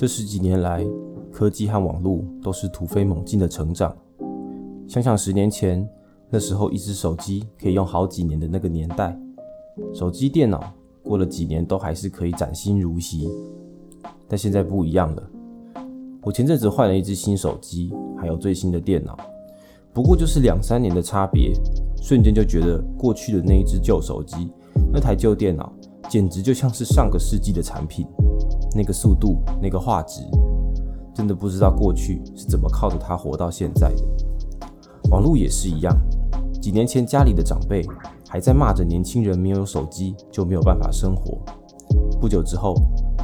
这十几年来，科技和网络都是突飞猛进的成长。想想十年前，那时候一只手机可以用好几年的那个年代，手机、电脑过了几年都还是可以崭新如昔。但现在不一样了。我前阵子换了一只新手机，还有最新的电脑，不过就是两三年的差别，瞬间就觉得过去的那一只旧手机、那台旧电脑，简直就像是上个世纪的产品。那个速度，那个画质，真的不知道过去是怎么靠着它活到现在的。网络也是一样，几年前家里的长辈还在骂着年轻人没有手机就没有办法生活，不久之后，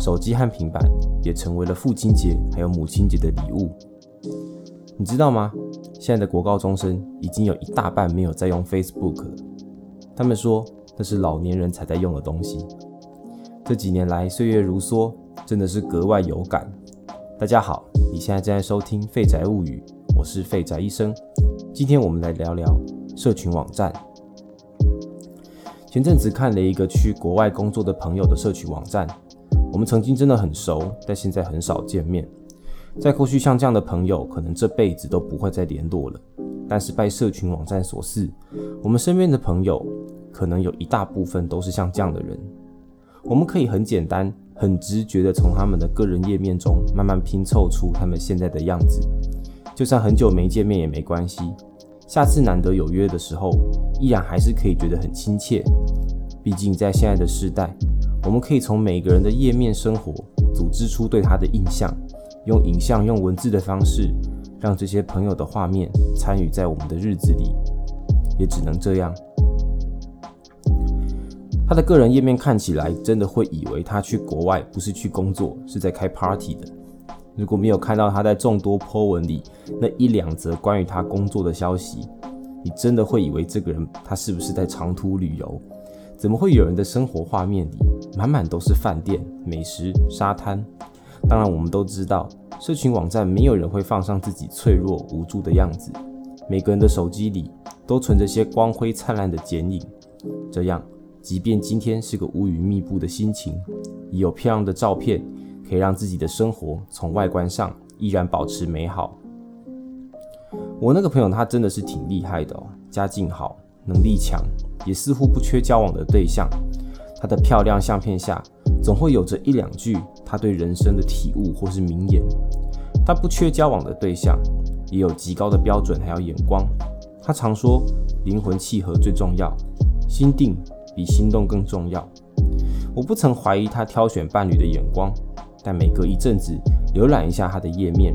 手机和平板也成为了父亲节还有母亲节的礼物。你知道吗？现在的国高中生已经有一大半没有在用 Facebook，他们说那是老年人才在用的东西。这几年来，岁月如梭。真的是格外有感。大家好，你现在正在收听《废宅物语》，我是废宅医生。今天我们来聊聊社群网站。前阵子看了一个去国外工作的朋友的社群网站，我们曾经真的很熟，但现在很少见面。在过去，像这样的朋友，可能这辈子都不会再联络了。但是拜社群网站所赐，我们身边的朋友，可能有一大部分都是像这样的人。我们可以很简单。很直觉的从他们的个人页面中慢慢拼凑出他们现在的样子，就算很久没见面也没关系。下次难得有约的时候，依然还是可以觉得很亲切。毕竟在现在的时代，我们可以从每个人的页面生活组织出对他的印象，用影像、用文字的方式，让这些朋友的画面参与在我们的日子里，也只能这样。他的个人页面看起来真的会以为他去国外不是去工作，是在开 party 的。如果没有看到他在众多 po 文里那一两则关于他工作的消息，你真的会以为这个人他是不是在长途旅游？怎么会有人的生活画面里满满都是饭店、美食、沙滩？当然，我们都知道，社群网站没有人会放上自己脆弱无助的样子。每个人的手机里都存着些光辉灿烂的剪影，这样。即便今天是个乌云密布的心情，也有漂亮的照片可以让自己的生活从外观上依然保持美好。我那个朋友他真的是挺厉害的哦，家境好，能力强，也似乎不缺交往的对象。他的漂亮相片下总会有着一两句他对人生的体悟或是名言。他不缺交往的对象，也有极高的标准还有眼光。他常说灵魂契合最重要，心定。比心动更重要。我不曾怀疑他挑选伴侣的眼光，但每隔一阵子浏览一下他的页面，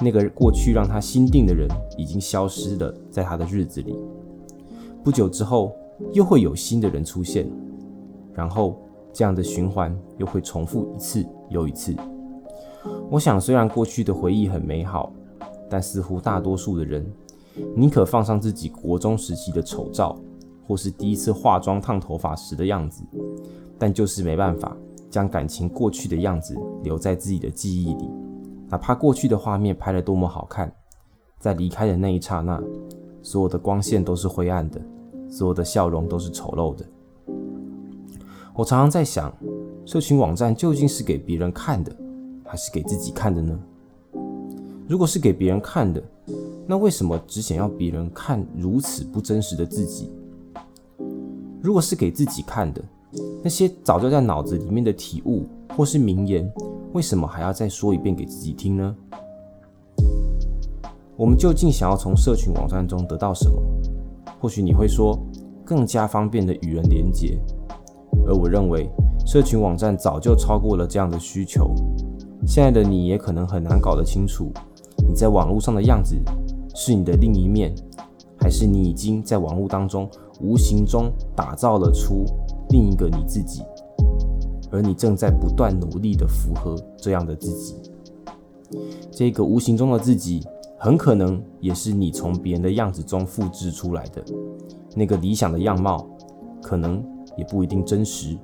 那个过去让他心定的人已经消失了，在他的日子里。不久之后，又会有新的人出现，然后这样的循环又会重复一次又一次。我想，虽然过去的回忆很美好，但似乎大多数的人宁可放上自己国中时期的丑照。或是第一次化妆烫头发时的样子，但就是没办法将感情过去的样子留在自己的记忆里，哪怕过去的画面拍得多么好看，在离开的那一刹那，所有的光线都是灰暗的，所有的笑容都是丑陋的。我常常在想，社群网站究竟是给别人看的，还是给自己看的呢？如果是给别人看的，那为什么只想要别人看如此不真实的自己？如果是给自己看的，那些早就在脑子里面的体悟或是名言，为什么还要再说一遍给自己听呢？我们究竟想要从社群网站中得到什么？或许你会说，更加方便的与人连结，而我认为，社群网站早就超过了这样的需求。现在的你也可能很难搞得清楚，你在网络上的样子是你的另一面，还是你已经在网络当中。无形中打造了出另一个你自己，而你正在不断努力的符合这样的自己。这个无形中的自己，很可能也是你从别人的样子中复制出来的。那个理想的样貌，可能也不一定真实。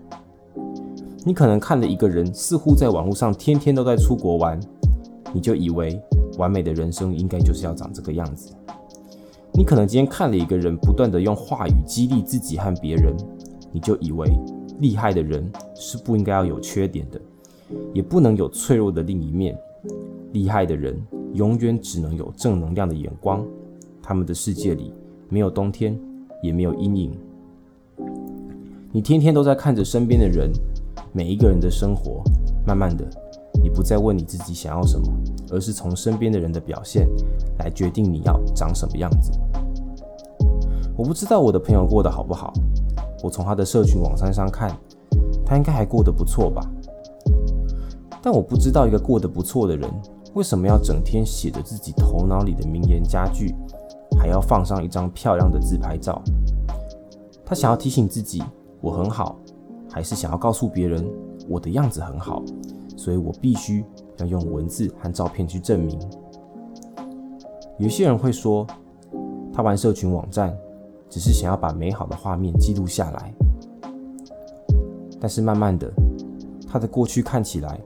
你可能看了一个人，似乎在网络上天天都在出国玩，你就以为完美的人生应该就是要长这个样子。你可能今天看了一个人不断的用话语激励自己和别人，你就以为厉害的人是不应该要有缺点的，也不能有脆弱的另一面。厉害的人永远只能有正能量的眼光，他们的世界里没有冬天，也没有阴影。你天天都在看着身边的人，每一个人的生活，慢慢的，你不再问你自己想要什么，而是从身边的人的表现来决定你要长什么样子。我不知道我的朋友过得好不好，我从他的社群网站上看，他应该还过得不错吧。但我不知道一个过得不错的人，为什么要整天写着自己头脑里的名言佳句，还要放上一张漂亮的自拍照？他想要提醒自己。我很好，还是想要告诉别人我的样子很好，所以我必须要用文字和照片去证明。有些人会说，他玩社群网站只是想要把美好的画面记录下来，但是慢慢的，他的过去看起来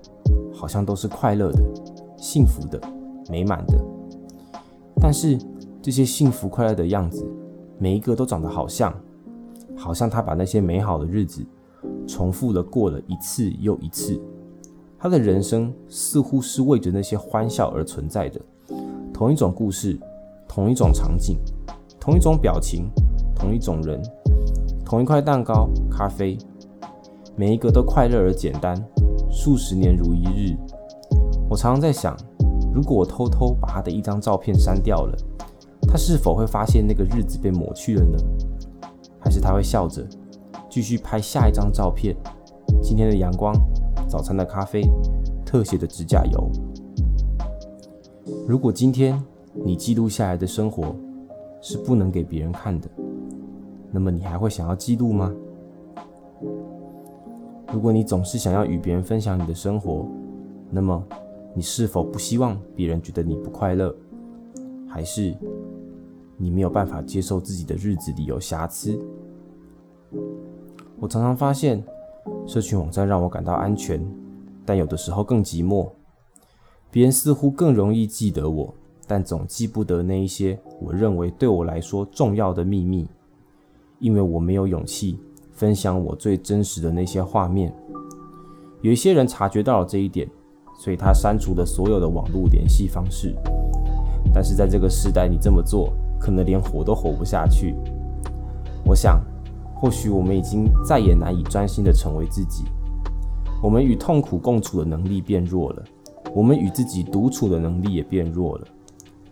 好像都是快乐的、幸福的、美满的，但是这些幸福快乐的样子，每一个都长得好像。好像他把那些美好的日子重复的过了一次又一次，他的人生似乎是为着那些欢笑而存在的。同一种故事，同一种场景，同一种表情，同一种人，同一块蛋糕、咖啡，每一个都快乐而简单，数十年如一日。我常常在想，如果我偷偷把他的一张照片删掉了，他是否会发现那个日子被抹去了呢？还是他会笑着继续拍下一张照片。今天的阳光，早餐的咖啡，特写的指甲油。如果今天你记录下来的生活是不能给别人看的，那么你还会想要记录吗？如果你总是想要与别人分享你的生活，那么你是否不希望别人觉得你不快乐？还是？你没有办法接受自己的日子里有瑕疵。我常常发现，社群网站让我感到安全，但有的时候更寂寞。别人似乎更容易记得我，但总记不得那一些我认为对我来说重要的秘密，因为我没有勇气分享我最真实的那些画面。有一些人察觉到了这一点，所以他删除了所有的网络联系方式。但是在这个时代，你这么做。可能连活都活不下去。我想，或许我们已经再也难以专心的成为自己。我们与痛苦共处的能力变弱了，我们与自己独处的能力也变弱了。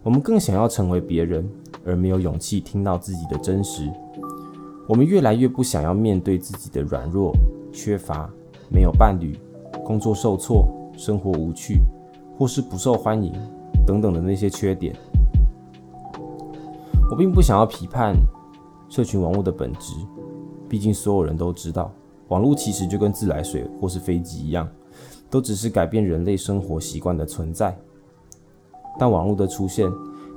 我们更想要成为别人，而没有勇气听到自己的真实。我们越来越不想要面对自己的软弱、缺乏、没有伴侣、工作受挫、生活无趣，或是不受欢迎等等的那些缺点。我并不想要批判社群网络的本质，毕竟所有人都知道，网络其实就跟自来水或是飞机一样，都只是改变人类生活习惯的存在。但网络的出现，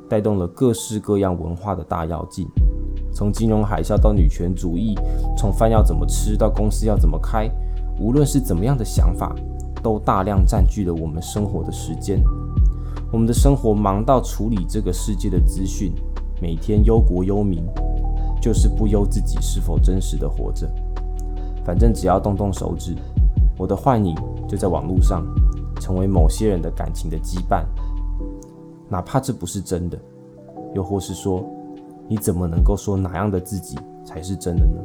带动了各式各样文化的大跃进，从金融海啸到女权主义，从饭要怎么吃到公司要怎么开，无论是怎么样的想法，都大量占据了我们生活的时间。我们的生活忙到处理这个世界的资讯。每天忧国忧民，就是不忧自己是否真实的活着。反正只要动动手指，我的幻影就在网络上，成为某些人的感情的羁绊。哪怕这不是真的，又或是说，你怎么能够说哪样的自己才是真的呢？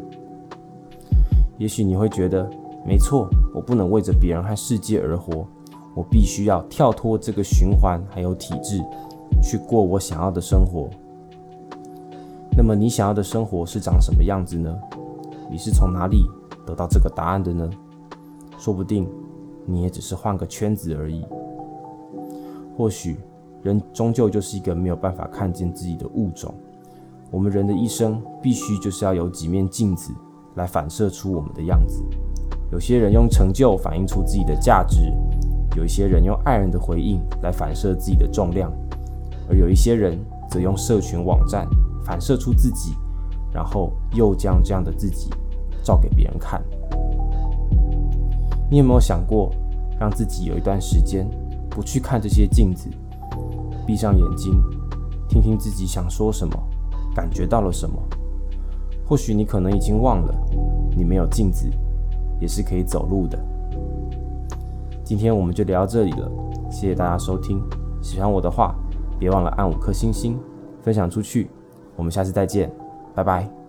也许你会觉得，没错，我不能为着别人和世界而活，我必须要跳脱这个循环还有体制，去过我想要的生活。那么你想要的生活是长什么样子呢？你是从哪里得到这个答案的呢？说不定你也只是换个圈子而已。或许人终究就是一个没有办法看见自己的物种。我们人的一生必须就是要有几面镜子来反射出我们的样子。有些人用成就反映出自己的价值，有一些人用爱人的回应来反射自己的重量，而有一些人则用社群网站。反射出自己，然后又将这样的自己照给别人看。你有没有想过，让自己有一段时间不去看这些镜子，闭上眼睛，听听自己想说什么，感觉到了什么？或许你可能已经忘了，你没有镜子也是可以走路的。今天我们就聊到这里了，谢谢大家收听。喜欢我的话，别忘了按五颗星星，分享出去。我们下次再见，拜拜。